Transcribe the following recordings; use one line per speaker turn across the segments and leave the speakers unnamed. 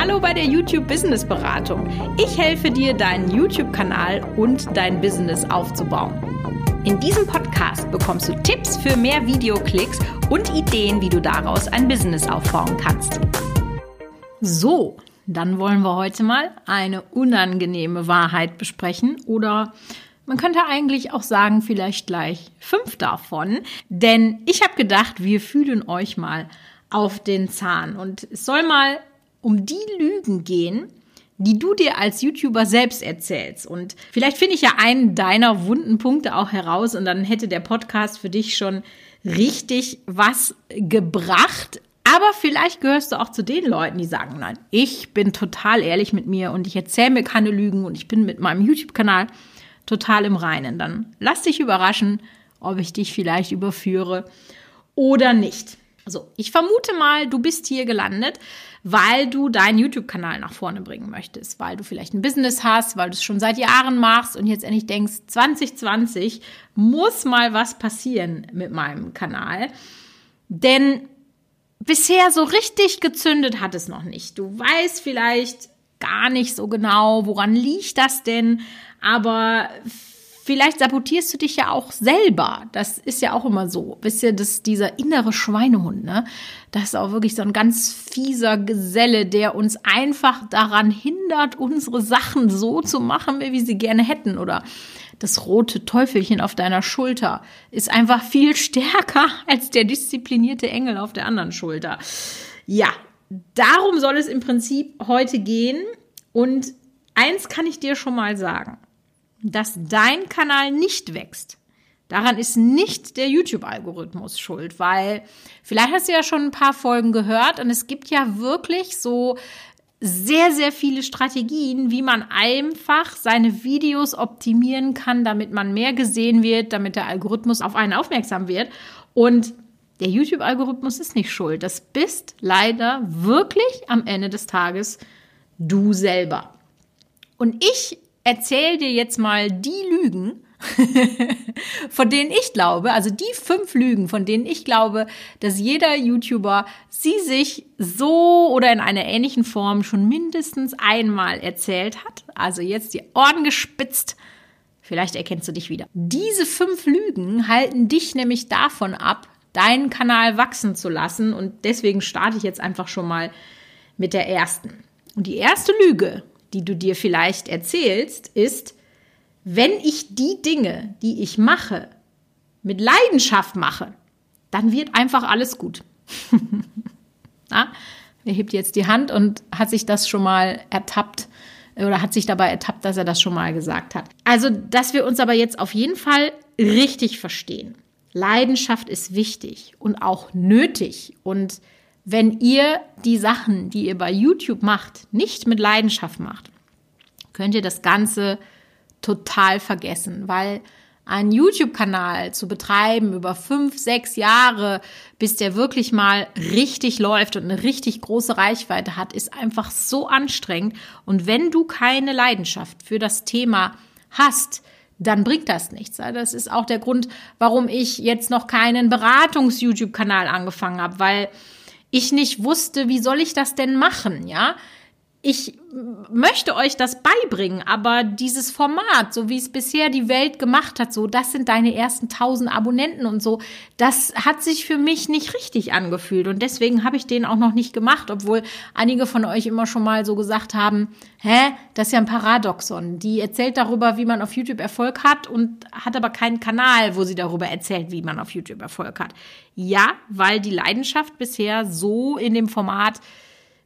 Hallo bei der YouTube Business Beratung. Ich helfe dir, deinen YouTube-Kanal und dein Business aufzubauen. In diesem Podcast bekommst du Tipps für mehr Videoklicks und Ideen, wie du daraus ein Business aufbauen kannst. So, dann wollen wir heute mal eine unangenehme Wahrheit besprechen oder man könnte eigentlich auch sagen, vielleicht gleich fünf davon, denn ich habe gedacht, wir fühlen euch mal auf den Zahn und es soll mal um die Lügen gehen, die du dir als YouTuber selbst erzählst. Und vielleicht finde ich ja einen deiner wunden Punkte auch heraus und dann hätte der Podcast für dich schon richtig was gebracht. Aber vielleicht gehörst du auch zu den Leuten, die sagen, nein, ich bin total ehrlich mit mir und ich erzähle mir keine Lügen und ich bin mit meinem YouTube-Kanal total im Reinen. Dann lass dich überraschen, ob ich dich vielleicht überführe oder nicht. Also, ich vermute mal, du bist hier gelandet, weil du deinen YouTube-Kanal nach vorne bringen möchtest, weil du vielleicht ein Business hast, weil du es schon seit Jahren machst und jetzt endlich denkst, 2020 muss mal was passieren mit meinem Kanal. Denn bisher so richtig gezündet hat es noch nicht. Du weißt vielleicht gar nicht so genau, woran liegt das denn, aber vielleicht sabotierst du dich ja auch selber. Das ist ja auch immer so. Wisst ihr, dass dieser innere Schweinehund, ne? Das ist auch wirklich so ein ganz fieser Geselle, der uns einfach daran hindert, unsere Sachen so zu machen, wie wir sie gerne hätten. Oder das rote Teufelchen auf deiner Schulter ist einfach viel stärker als der disziplinierte Engel auf der anderen Schulter. Ja, darum soll es im Prinzip heute gehen. Und eins kann ich dir schon mal sagen dass dein Kanal nicht wächst, daran ist nicht der YouTube-Algorithmus schuld, weil vielleicht hast du ja schon ein paar Folgen gehört und es gibt ja wirklich so sehr, sehr viele Strategien, wie man einfach seine Videos optimieren kann, damit man mehr gesehen wird, damit der Algorithmus auf einen aufmerksam wird. Und der YouTube-Algorithmus ist nicht schuld. Das bist leider wirklich am Ende des Tages du selber. Und ich erzähle dir jetzt mal die Lügen, von denen ich glaube, also die fünf Lügen, von denen ich glaube, dass jeder YouTuber sie sich so oder in einer ähnlichen Form schon mindestens einmal erzählt hat. Also jetzt die Ohren gespitzt. Vielleicht erkennst du dich wieder. Diese fünf Lügen halten dich nämlich davon ab, deinen Kanal wachsen zu lassen. Und deswegen starte ich jetzt einfach schon mal mit der ersten. Und die erste Lüge, die du dir vielleicht erzählst, ist, wenn ich die Dinge, die ich mache, mit Leidenschaft mache, dann wird einfach alles gut. Na, er hebt jetzt die Hand und hat sich das schon mal ertappt oder hat sich dabei ertappt, dass er das schon mal gesagt hat. Also, dass wir uns aber jetzt auf jeden Fall richtig verstehen. Leidenschaft ist wichtig und auch nötig und wenn ihr die Sachen, die ihr bei YouTube macht, nicht mit Leidenschaft macht, könnt ihr das Ganze total vergessen, weil einen YouTube-Kanal zu betreiben über fünf, sechs Jahre, bis der wirklich mal richtig läuft und eine richtig große Reichweite hat, ist einfach so anstrengend. Und wenn du keine Leidenschaft für das Thema hast, dann bringt das nichts. Das ist auch der Grund, warum ich jetzt noch keinen Beratungs-YouTube-Kanal angefangen habe, weil ich nicht wusste, wie soll ich das denn machen, ja? Ich möchte euch das beibringen, aber dieses Format, so wie es bisher die Welt gemacht hat, so, das sind deine ersten tausend Abonnenten und so, das hat sich für mich nicht richtig angefühlt und deswegen habe ich den auch noch nicht gemacht, obwohl einige von euch immer schon mal so gesagt haben, hä, das ist ja ein Paradoxon. Die erzählt darüber, wie man auf YouTube Erfolg hat und hat aber keinen Kanal, wo sie darüber erzählt, wie man auf YouTube Erfolg hat. Ja, weil die Leidenschaft bisher so in dem Format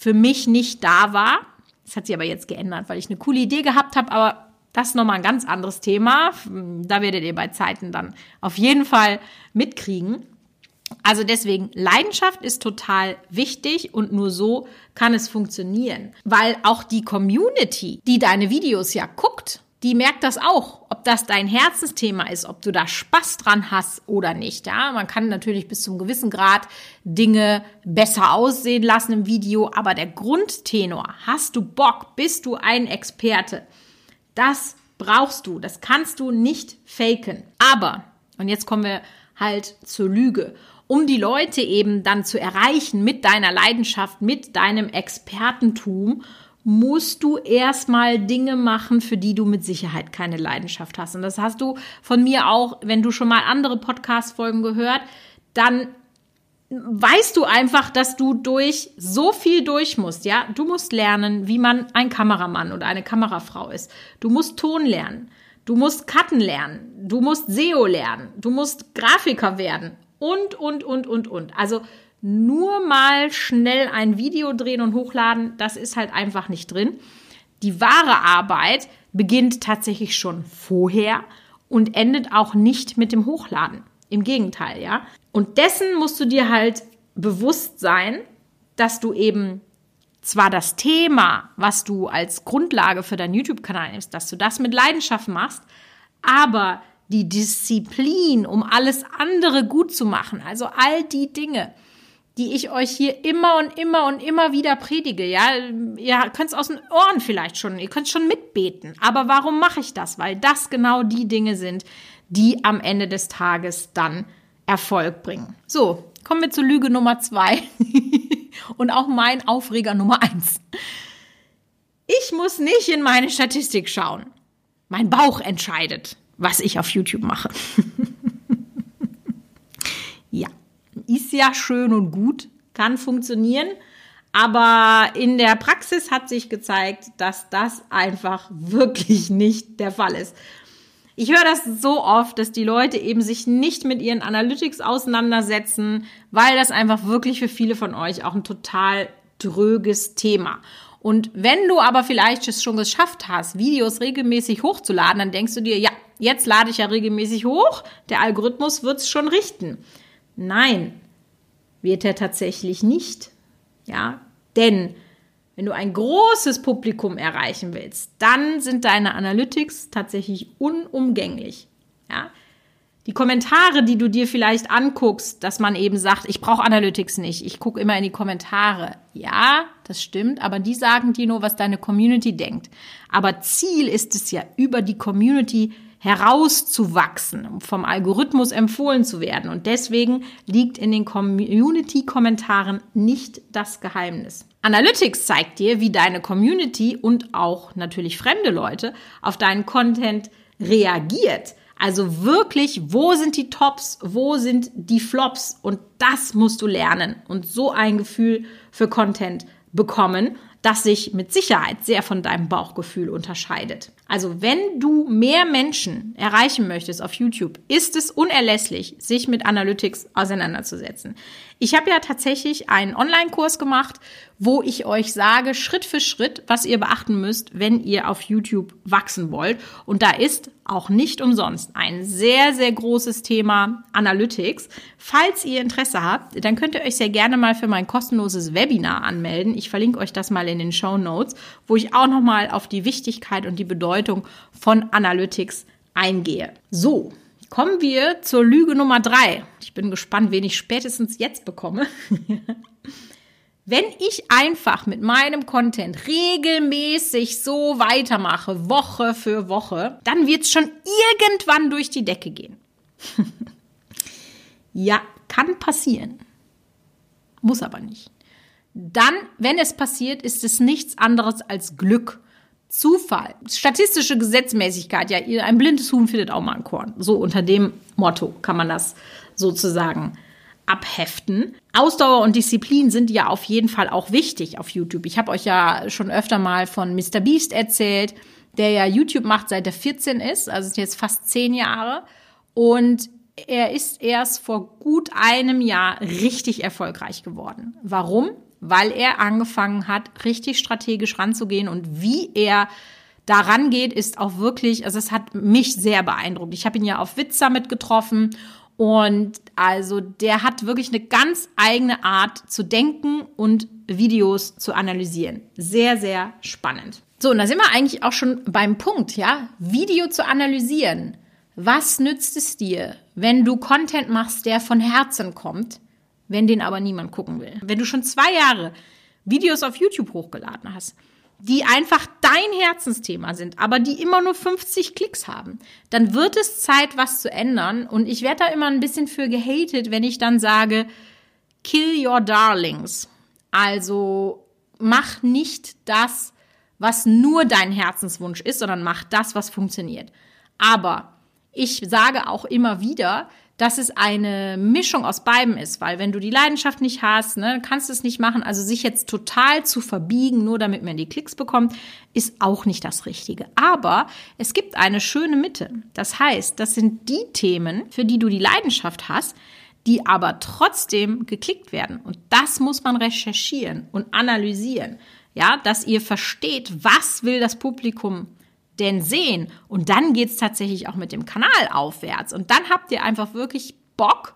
für mich nicht da war. Das hat sich aber jetzt geändert, weil ich eine coole Idee gehabt habe, aber das ist nochmal ein ganz anderes Thema. Da werdet ihr bei Zeiten dann auf jeden Fall mitkriegen. Also deswegen, Leidenschaft ist total wichtig und nur so kann es funktionieren. Weil auch die Community, die deine Videos ja guckt, die merkt das auch, ob das dein Herzensthema ist, ob du da Spaß dran hast oder nicht. Ja, man kann natürlich bis zum gewissen Grad Dinge besser aussehen lassen im Video, aber der Grundtenor, hast du Bock, bist du ein Experte? Das brauchst du, das kannst du nicht faken. Aber, und jetzt kommen wir halt zur Lüge. um die Leute eben dann zu erreichen mit deiner Leidenschaft, mit deinem Expertentum, musst du erstmal Dinge machen, für die du mit Sicherheit keine Leidenschaft hast. Und das hast du von mir auch, wenn du schon mal andere Podcast-Folgen gehört, dann weißt du einfach, dass du durch so viel durch musst, ja? Du musst lernen, wie man ein Kameramann oder eine Kamerafrau ist. Du musst Ton lernen. Du musst Cutten lernen. Du musst SEO lernen. Du musst Grafiker werden. Und, und, und, und, und. Also nur mal schnell ein Video drehen und hochladen, das ist halt einfach nicht drin. Die wahre Arbeit beginnt tatsächlich schon vorher und endet auch nicht mit dem Hochladen. Im Gegenteil, ja. Und dessen musst du dir halt bewusst sein, dass du eben zwar das Thema, was du als Grundlage für deinen YouTube-Kanal nimmst, dass du das mit Leidenschaft machst, aber die Disziplin, um alles andere gut zu machen, also all die Dinge, die ich euch hier immer und immer und immer wieder predige. Ja, ihr könnt es aus den Ohren vielleicht schon, ihr könnt schon mitbeten. Aber warum mache ich das? Weil das genau die Dinge sind, die am Ende des Tages dann Erfolg bringen. So, kommen wir zur Lüge Nummer zwei und auch mein Aufreger Nummer eins. Ich muss nicht in meine Statistik schauen. Mein Bauch entscheidet, was ich auf YouTube mache. ist ja schön und gut, kann funktionieren. Aber in der Praxis hat sich gezeigt, dass das einfach wirklich nicht der Fall ist. Ich höre das so oft, dass die Leute eben sich nicht mit ihren Analytics auseinandersetzen, weil das einfach wirklich für viele von euch auch ein total dröges Thema. Und wenn du aber vielleicht es schon geschafft hast, Videos regelmäßig hochzuladen, dann denkst du dir, ja, jetzt lade ich ja regelmäßig hoch, der Algorithmus wird es schon richten. Nein, wird er tatsächlich nicht. Ja, denn wenn du ein großes Publikum erreichen willst, dann sind deine Analytics tatsächlich unumgänglich. Ja? Die Kommentare, die du dir vielleicht anguckst, dass man eben sagt, ich brauche Analytics nicht, ich gucke immer in die Kommentare. Ja, das stimmt, aber die sagen dir nur, was deine Community denkt. Aber Ziel ist es ja, über die Community herauszuwachsen, um vom Algorithmus empfohlen zu werden. Und deswegen liegt in den Community-Kommentaren nicht das Geheimnis. Analytics zeigt dir, wie deine Community und auch natürlich fremde Leute auf deinen Content reagiert. Also wirklich, wo sind die Tops, wo sind die Flops? Und das musst du lernen und so ein Gefühl für Content bekommen das sich mit Sicherheit sehr von deinem Bauchgefühl unterscheidet. Also wenn du mehr Menschen erreichen möchtest auf YouTube, ist es unerlässlich, sich mit Analytics auseinanderzusetzen. Ich habe ja tatsächlich einen Online-Kurs gemacht, wo ich euch sage, Schritt für Schritt, was ihr beachten müsst, wenn ihr auf YouTube wachsen wollt. Und da ist auch nicht umsonst ein sehr, sehr großes Thema Analytics. Falls ihr Interesse habt, dann könnt ihr euch sehr gerne mal für mein kostenloses Webinar anmelden. Ich verlinke euch das mal in den Show Notes, wo ich auch nochmal auf die Wichtigkeit und die Bedeutung von Analytics eingehe. So, Kommen wir zur Lüge Nummer drei. Ich bin gespannt, wen ich spätestens jetzt bekomme. Wenn ich einfach mit meinem Content regelmäßig so weitermache, Woche für Woche, dann wird es schon irgendwann durch die Decke gehen. ja, kann passieren. Muss aber nicht. Dann, wenn es passiert, ist es nichts anderes als Glück. Zufall, statistische Gesetzmäßigkeit, ja, ein blindes Huhn findet auch mal ein Korn. So unter dem Motto kann man das sozusagen abheften. Ausdauer und Disziplin sind ja auf jeden Fall auch wichtig auf YouTube. Ich habe euch ja schon öfter mal von Mr. Beast erzählt, der ja YouTube macht, seit er 14 ist, also jetzt fast zehn Jahre. Und er ist erst vor gut einem Jahr richtig erfolgreich geworden. Warum? Weil er angefangen hat, richtig strategisch ranzugehen und wie er daran geht, ist auch wirklich, also es hat mich sehr beeindruckt. Ich habe ihn ja auf Witz Summit getroffen und also der hat wirklich eine ganz eigene Art zu denken und Videos zu analysieren. Sehr, sehr spannend. So, und da sind wir eigentlich auch schon beim Punkt, ja? Video zu analysieren. Was nützt es dir, wenn du Content machst, der von Herzen kommt? Wenn den aber niemand gucken will. Wenn du schon zwei Jahre Videos auf YouTube hochgeladen hast, die einfach dein Herzensthema sind, aber die immer nur 50 Klicks haben, dann wird es Zeit, was zu ändern. Und ich werde da immer ein bisschen für gehatet, wenn ich dann sage, kill your darlings. Also mach nicht das, was nur dein Herzenswunsch ist, sondern mach das, was funktioniert. Aber ich sage auch immer wieder, dass es eine Mischung aus beidem ist, weil wenn du die Leidenschaft nicht hast, ne, kannst du es nicht machen. Also sich jetzt total zu verbiegen, nur damit man die Klicks bekommt, ist auch nicht das Richtige. Aber es gibt eine schöne Mitte. Das heißt, das sind die Themen, für die du die Leidenschaft hast, die aber trotzdem geklickt werden. Und das muss man recherchieren und analysieren. Ja, dass ihr versteht, was will das Publikum denn sehen? Und dann geht's tatsächlich auch mit dem Kanal aufwärts. Und dann habt ihr einfach wirklich Bock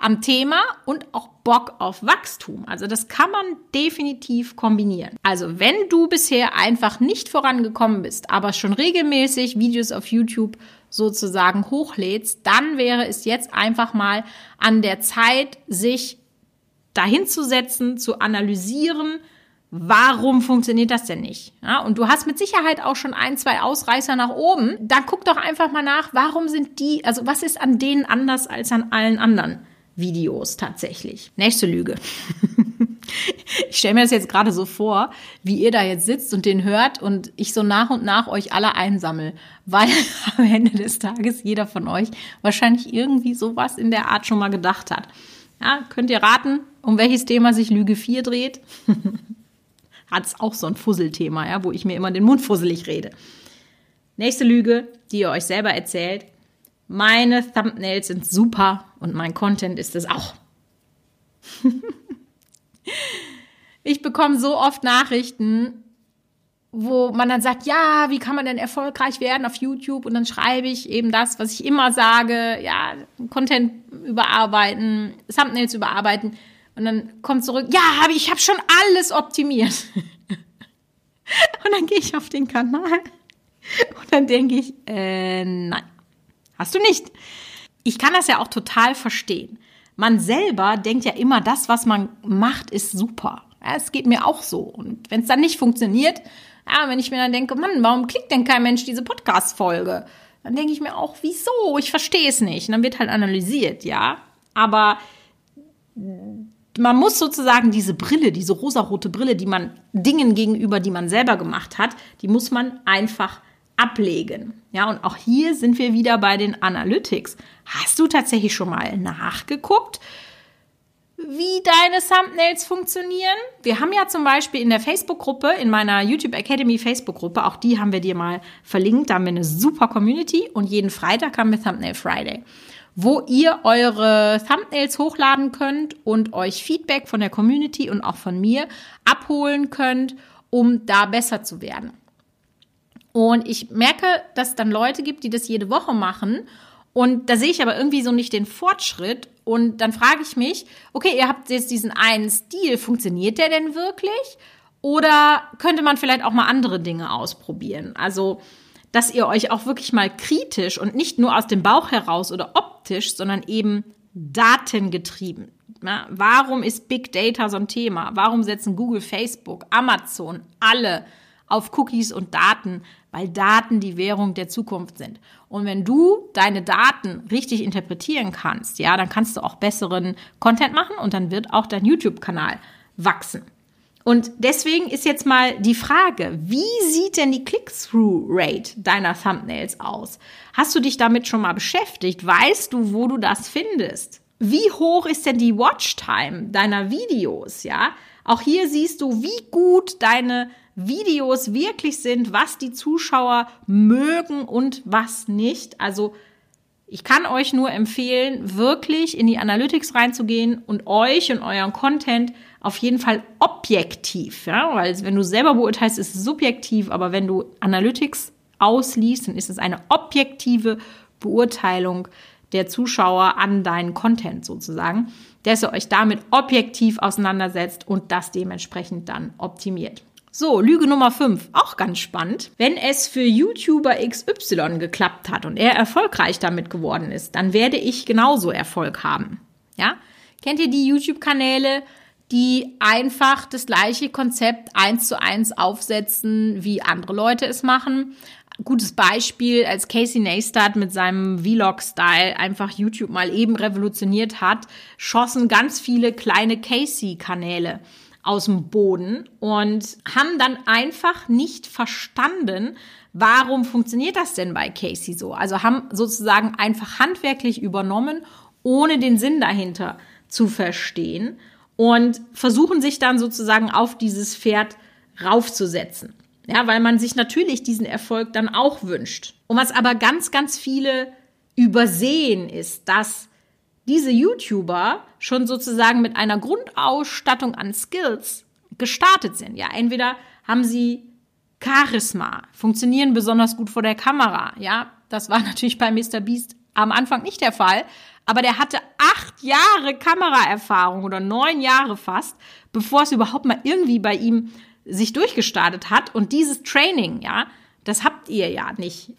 am Thema und auch Bock auf Wachstum. Also das kann man definitiv kombinieren. Also wenn du bisher einfach nicht vorangekommen bist, aber schon regelmäßig Videos auf YouTube sozusagen hochlädst, dann wäre es jetzt einfach mal an der Zeit, sich dahinzusetzen, zu analysieren, Warum funktioniert das denn nicht? Ja, und du hast mit Sicherheit auch schon ein, zwei Ausreißer nach oben. Da guck doch einfach mal nach, warum sind die, also was ist an denen anders als an allen anderen Videos tatsächlich? Nächste Lüge. ich stelle mir das jetzt gerade so vor, wie ihr da jetzt sitzt und den hört und ich so nach und nach euch alle einsammel, weil am Ende des Tages jeder von euch wahrscheinlich irgendwie sowas in der Art schon mal gedacht hat. Ja, könnt ihr raten, um welches Thema sich Lüge 4 dreht? hat es auch so ein Fusselthema, ja, wo ich mir immer den Mund fusselig rede. Nächste Lüge, die ihr euch selber erzählt. Meine Thumbnails sind super und mein Content ist es auch. ich bekomme so oft Nachrichten, wo man dann sagt, ja, wie kann man denn erfolgreich werden auf YouTube? Und dann schreibe ich eben das, was ich immer sage, ja, Content überarbeiten, Thumbnails überarbeiten. Und dann kommt zurück, ja, hab ich, habe schon alles optimiert. Und dann gehe ich auf den Kanal und dann denke ich, äh, nein, hast du nicht. Ich kann das ja auch total verstehen. Man selber denkt ja immer, das, was man macht, ist super. Ja, es geht mir auch so. Und wenn es dann nicht funktioniert, ja, wenn ich mir dann denke, Mann, warum klickt denn kein Mensch diese Podcast-Folge? Dann denke ich mir auch, wieso? Ich verstehe es nicht. Und dann wird halt analysiert, ja. Aber man muss sozusagen diese Brille, diese rosarote Brille, die man Dingen gegenüber, die man selber gemacht hat, die muss man einfach ablegen. Ja, und auch hier sind wir wieder bei den Analytics. Hast du tatsächlich schon mal nachgeguckt, wie deine Thumbnails funktionieren? Wir haben ja zum Beispiel in der Facebook-Gruppe, in meiner YouTube Academy Facebook-Gruppe, auch die haben wir dir mal verlinkt, da haben wir eine super Community und jeden Freitag haben wir Thumbnail Friday wo ihr eure Thumbnails hochladen könnt und euch Feedback von der Community und auch von mir abholen könnt, um da besser zu werden. Und ich merke, dass es dann Leute gibt, die das jede Woche machen. Und da sehe ich aber irgendwie so nicht den Fortschritt. Und dann frage ich mich, okay, ihr habt jetzt diesen einen Stil, funktioniert der denn wirklich? Oder könnte man vielleicht auch mal andere Dinge ausprobieren? Also, dass ihr euch auch wirklich mal kritisch und nicht nur aus dem Bauch heraus oder optisch, sondern eben datengetrieben. Ja, warum ist Big Data so ein Thema? Warum setzen Google, Facebook, Amazon alle auf Cookies und Daten? Weil Daten die Währung der Zukunft sind. Und wenn du deine Daten richtig interpretieren kannst, ja, dann kannst du auch besseren Content machen und dann wird auch dein YouTube-Kanal wachsen. Und deswegen ist jetzt mal die Frage, wie sieht denn die Click-Through-Rate deiner Thumbnails aus? Hast du dich damit schon mal beschäftigt? Weißt du, wo du das findest? Wie hoch ist denn die Watchtime deiner Videos, ja? Auch hier siehst du, wie gut deine Videos wirklich sind, was die Zuschauer mögen und was nicht. Also ich kann euch nur empfehlen, wirklich in die Analytics reinzugehen und euch und euren Content auf jeden Fall objektiv, ja, weil wenn du selber beurteilst, ist es subjektiv, aber wenn du Analytics ausliest, dann ist es eine objektive Beurteilung der Zuschauer an deinen Content sozusagen, dass ihr euch damit objektiv auseinandersetzt und das dementsprechend dann optimiert. So, Lüge Nummer 5, auch ganz spannend. Wenn es für YouTuber XY geklappt hat und er erfolgreich damit geworden ist, dann werde ich genauso Erfolg haben. Ja? Kennt ihr die YouTube-Kanäle, die einfach das gleiche Konzept eins zu eins aufsetzen, wie andere Leute es machen. Gutes Beispiel, als Casey Neistat mit seinem Vlog-Style einfach YouTube mal eben revolutioniert hat, schossen ganz viele kleine Casey-Kanäle aus dem Boden und haben dann einfach nicht verstanden, warum funktioniert das denn bei Casey so? Also haben sozusagen einfach handwerklich übernommen, ohne den Sinn dahinter zu verstehen und versuchen sich dann sozusagen auf dieses Pferd raufzusetzen. Ja, weil man sich natürlich diesen Erfolg dann auch wünscht. Und was aber ganz, ganz viele übersehen ist, dass diese YouTuber schon sozusagen mit einer Grundausstattung an Skills gestartet sind. Ja, entweder haben sie Charisma, funktionieren besonders gut vor der Kamera. Ja, das war natürlich bei Mr. Beast am Anfang nicht der Fall, aber der hatte acht Jahre Kameraerfahrung oder neun Jahre fast, bevor es überhaupt mal irgendwie bei ihm sich durchgestartet hat. Und dieses Training, ja, das habt ihr ja nicht.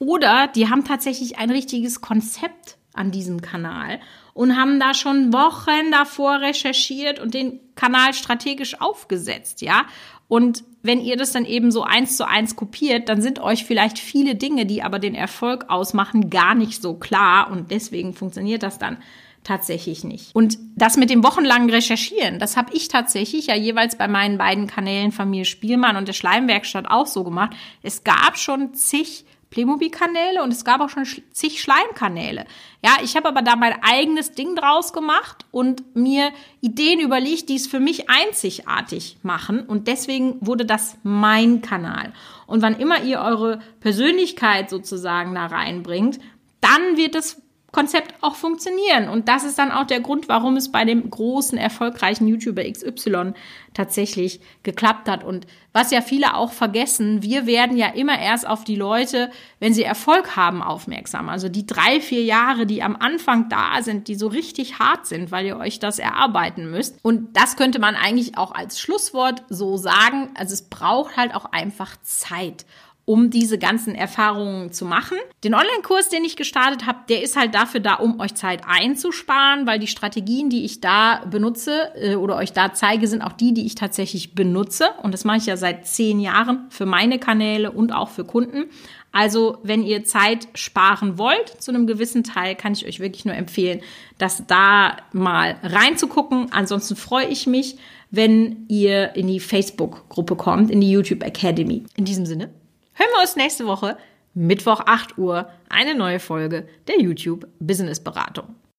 Oder die haben tatsächlich ein richtiges Konzept an diesem Kanal und haben da schon Wochen davor recherchiert und den Kanal strategisch aufgesetzt, ja. Und wenn ihr das dann eben so eins zu eins kopiert, dann sind euch vielleicht viele Dinge, die aber den Erfolg ausmachen, gar nicht so klar und deswegen funktioniert das dann tatsächlich nicht. Und das mit dem wochenlangen Recherchieren, das habe ich tatsächlich ja jeweils bei meinen beiden Kanälen Familie Spielmann und der Schleimwerkstatt auch so gemacht. Es gab schon zig Playmobil-Kanäle und es gab auch schon zig Schleimkanäle. Ja, ich habe aber da mein eigenes Ding draus gemacht und mir Ideen überlegt, die es für mich einzigartig machen. Und deswegen wurde das mein Kanal. Und wann immer ihr eure Persönlichkeit sozusagen da reinbringt, dann wird es Konzept auch funktionieren. Und das ist dann auch der Grund, warum es bei dem großen, erfolgreichen YouTuber XY tatsächlich geklappt hat. Und was ja viele auch vergessen, wir werden ja immer erst auf die Leute, wenn sie Erfolg haben, aufmerksam. Also die drei, vier Jahre, die am Anfang da sind, die so richtig hart sind, weil ihr euch das erarbeiten müsst. Und das könnte man eigentlich auch als Schlusswort so sagen. Also es braucht halt auch einfach Zeit um diese ganzen Erfahrungen zu machen. Den Online-Kurs, den ich gestartet habe, der ist halt dafür da, um euch Zeit einzusparen, weil die Strategien, die ich da benutze äh, oder euch da zeige, sind auch die, die ich tatsächlich benutze. Und das mache ich ja seit zehn Jahren für meine Kanäle und auch für Kunden. Also, wenn ihr Zeit sparen wollt, zu einem gewissen Teil, kann ich euch wirklich nur empfehlen, das da mal reinzugucken. Ansonsten freue ich mich, wenn ihr in die Facebook-Gruppe kommt, in die YouTube Academy. In diesem Sinne, hören wir uns nächste Woche, Mittwoch 8 Uhr, eine neue Folge der YouTube Business Beratung.